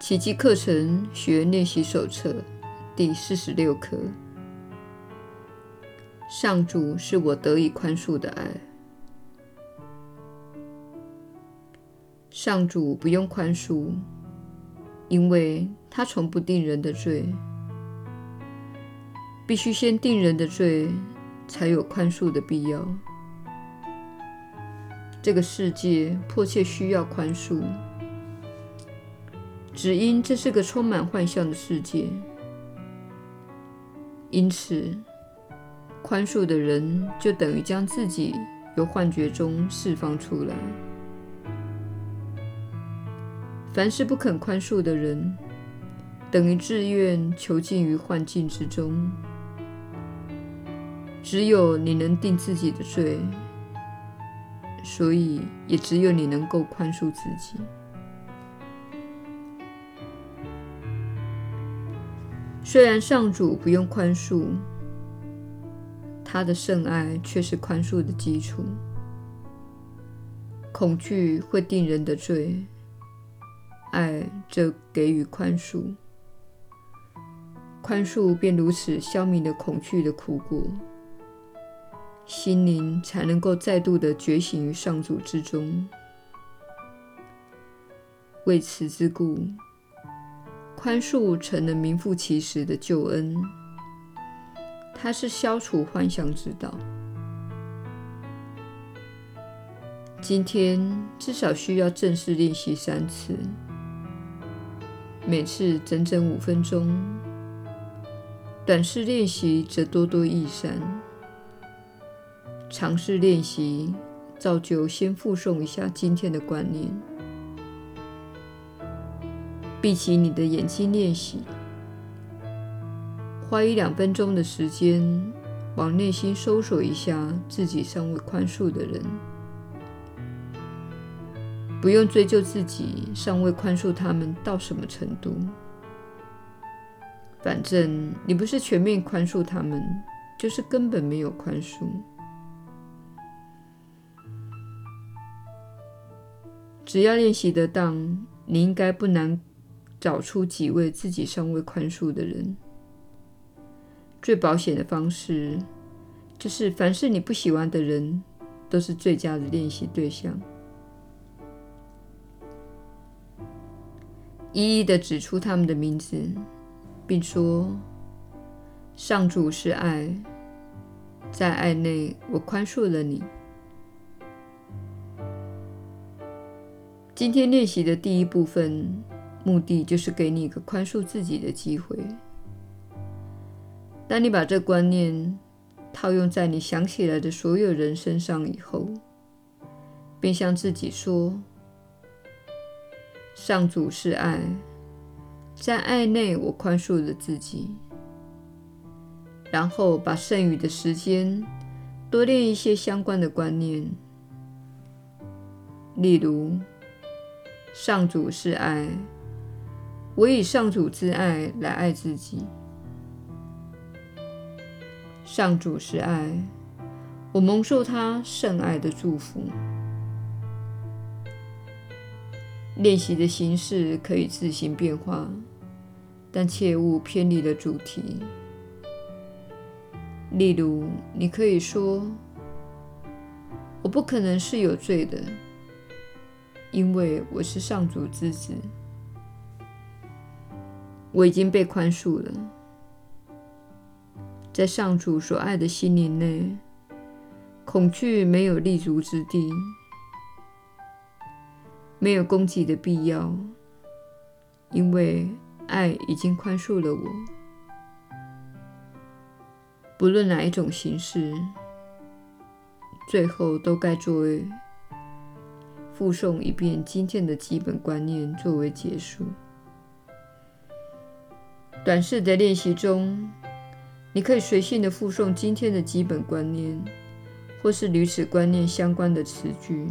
奇迹课程学练习手册第四十六课：上主是我得以宽恕的爱。上主不用宽恕，因为他从不定人的罪。必须先定人的罪，才有宽恕的必要。这个世界迫切需要宽恕。只因这是个充满幻象的世界，因此宽恕的人就等于将自己由幻觉中释放出来。凡是不肯宽恕的人，等于自愿囚禁于幻境之中。只有你能定自己的罪，所以也只有你能够宽恕自己。虽然上主不用宽恕，他的圣爱却是宽恕的基础。恐惧会定人的罪，爱则给予宽恕，宽恕便如此消弭了恐惧的苦果，心灵才能够再度的觉醒于上主之中。为此之故。宽恕成了名副其实的救恩，它是消除幻想之道。今天至少需要正式练习三次，每次整整五分钟。短式练习则多多益善。长式练习照旧先附送一下今天的观念。闭起你的眼睛练习，花一两分钟的时间，往内心搜索一下自己尚未宽恕的人。不用追究自己尚未宽恕他们到什么程度，反正你不是全面宽恕他们，就是根本没有宽恕。只要练习得当，你应该不难。找出几位自己尚未宽恕的人，最保险的方式就是，凡是你不喜欢的人，都是最佳的练习对象。一一的指出他们的名字，并说：“上主是爱，在爱内，我宽恕了你。”今天练习的第一部分。目的就是给你一个宽恕自己的机会。当你把这观念套用在你想起来的所有人身上以后，便向自己说：“上主是爱，在爱内我宽恕了自己。”然后把剩余的时间多练一些相关的观念，例如：“上主是爱。”我以上主之爱来爱自己。上主是爱，我蒙受他圣爱的祝福。练习的形式可以自行变化，但切勿偏离了主题。例如，你可以说：“我不可能是有罪的，因为我是上主之子。”我已经被宽恕了，在上主所爱的心灵内，恐惧没有立足之地，没有攻击的必要，因为爱已经宽恕了我。不论哪一种形式，最后都该作为附送一遍今天的基本观念作为结束。短式的练习中，你可以随性的附送今天的基本观念，或是与此观念相关的词句。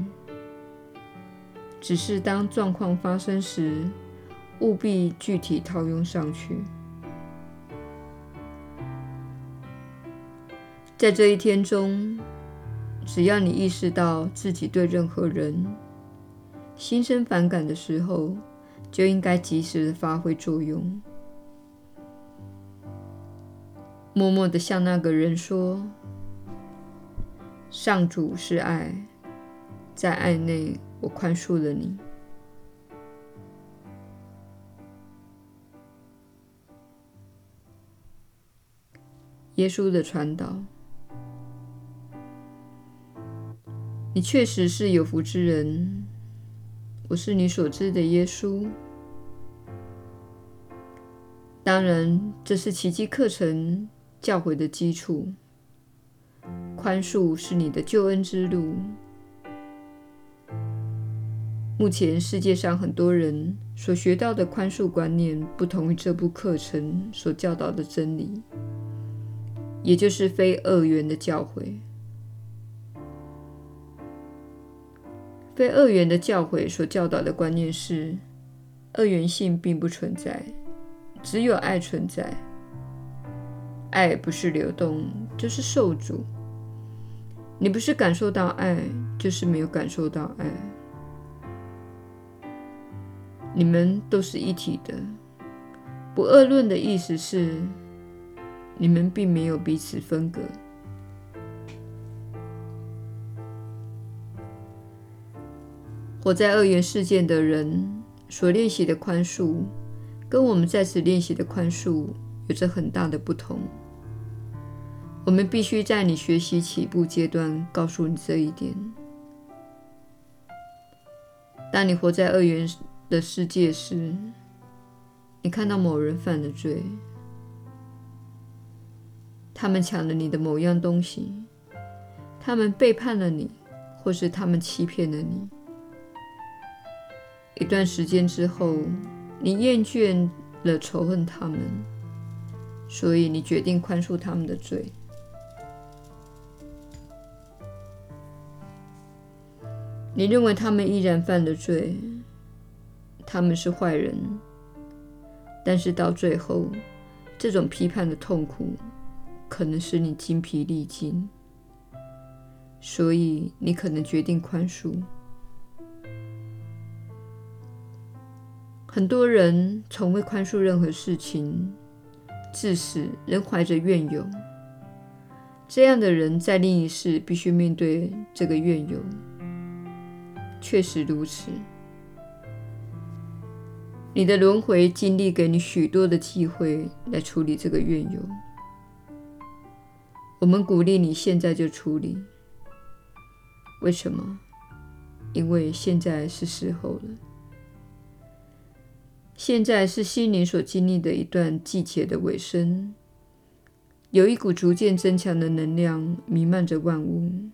只是当状况发生时，务必具体套用上去。在这一天中，只要你意识到自己对任何人心生反感的时候，就应该及时的发挥作用，默默的向那个人说：“上主是爱，在爱内，我宽恕了你。”耶稣的传导，你确实是有福之人。我是你所知的耶稣。当然，这是奇迹课程教诲的基础。宽恕是你的救恩之路。目前世界上很多人所学到的宽恕观念，不同于这部课程所教导的真理，也就是非二元的教诲。非二元的教诲所教导的观念是：二元性并不存在，只有爱存在。爱不是流动，就是受阻。你不是感受到爱，就是没有感受到爱。你们都是一体的。不二论的意思是，你们并没有彼此分隔。活在二元世界的人所练习的宽恕，跟我们在此练习的宽恕有着很大的不同。我们必须在你学习起步阶段告诉你这一点。当你活在二元的世界时，你看到某人犯了罪，他们抢了你的某样东西，他们背叛了你，或是他们欺骗了你。一段时间之后，你厌倦了仇恨他们，所以你决定宽恕他们的罪。你认为他们依然犯了罪，他们是坏人，但是到最后，这种批判的痛苦可能使你精疲力尽，所以你可能决定宽恕。很多人从未宽恕任何事情，至死仍怀着怨尤。这样的人在另一世必须面对这个怨尤。确实如此，你的轮回经历给你许多的机会来处理这个怨尤。我们鼓励你现在就处理。为什么？因为现在是时候了。现在是心灵所经历的一段季节的尾声，有一股逐渐增强的能量弥漫着万物。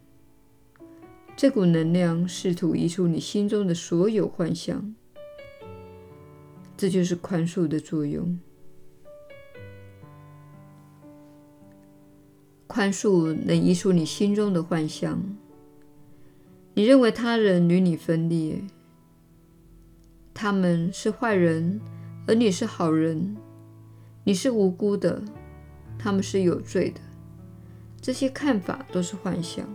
这股能量试图移除你心中的所有幻象，这就是宽恕的作用。宽恕能移除你心中的幻象。你认为他人与你分裂。他们是坏人，而你是好人。你是无辜的，他们是有罪的。这些看法都是幻想。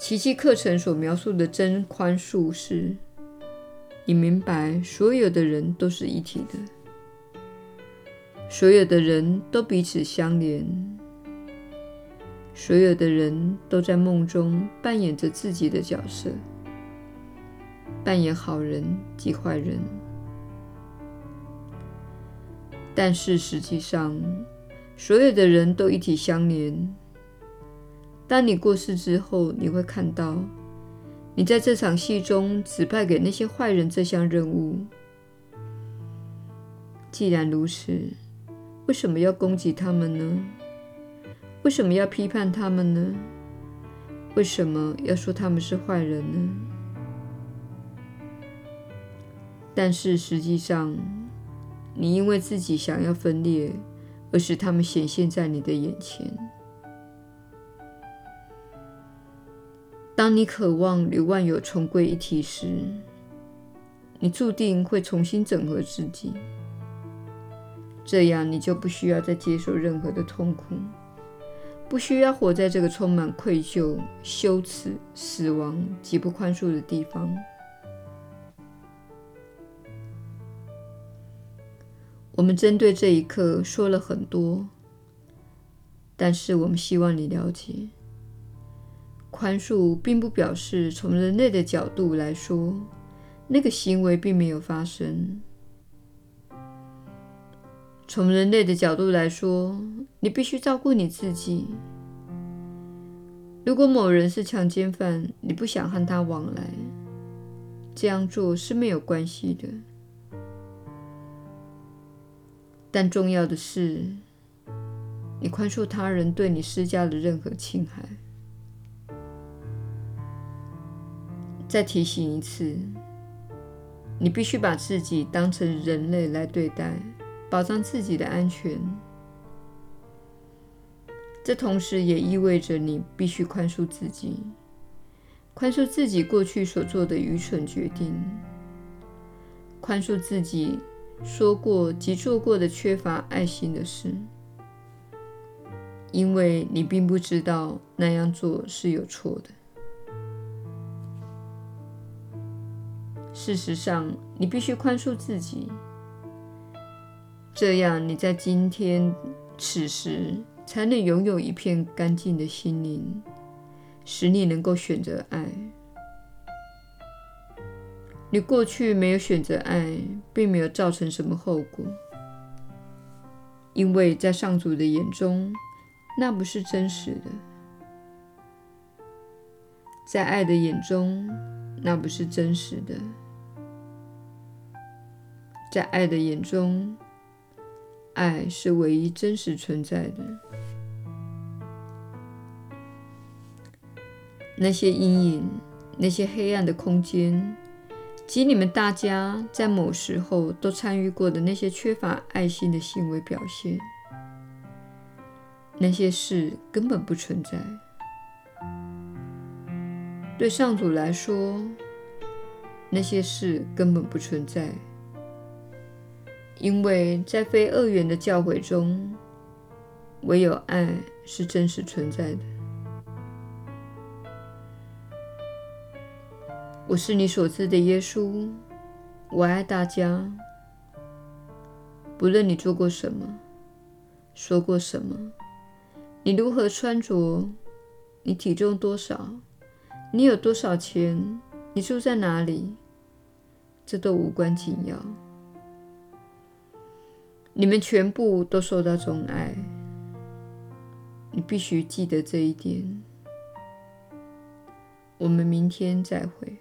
奇迹课程所描述的真宽恕是：你明白，所有的人都是一体的，所有的人都彼此相连，所有的人都在梦中扮演着自己的角色。扮演好人及坏人，但是实际上，所有的人都一体相连。当你过世之后，你会看到，你在这场戏中指派给那些坏人这项任务。既然如此，为什么要攻击他们呢？为什么要批判他们呢？为什么要说他们是坏人呢？但是实际上，你因为自己想要分裂，而使他们显现在你的眼前。当你渴望与万有重归一体时，你注定会重新整合自己，这样你就不需要再接受任何的痛苦，不需要活在这个充满愧疚、羞耻、死亡及不宽恕的地方。我们针对这一刻说了很多，但是我们希望你了解。宽恕并不表示从人类的角度来说，那个行为并没有发生。从人类的角度来说，你必须照顾你自己。如果某人是强奸犯，你不想和他往来，这样做是没有关系的。但重要的是，你宽恕他人对你施加的任何侵害。再提醒一次，你必须把自己当成人类来对待，保障自己的安全。这同时也意味着你必须宽恕自己，宽恕自己过去所做的愚蠢决定，宽恕自己。说过及做过的缺乏爱心的事，因为你并不知道那样做是有错的。事实上，你必须宽恕自己，这样你在今天此时才能拥有一片干净的心灵，使你能够选择爱。你过去没有选择爱，并没有造成什么后果，因为在上主的眼中，那不是真实的；在爱的眼中，那不是真实的；在爱的眼中，爱是唯一真实存在的。那些阴影，那些黑暗的空间。及你们大家在某时候都参与过的那些缺乏爱心的行为表现，那些事根本不存在。对上主来说，那些事根本不存在，因为在非二元的教诲中，唯有爱是真实存在的。我是你所知的耶稣，我爱大家。不论你做过什么，说过什么，你如何穿着，你体重多少，你有多少钱，你住在哪里，这都无关紧要。你们全部都受到钟爱，你必须记得这一点。我们明天再会。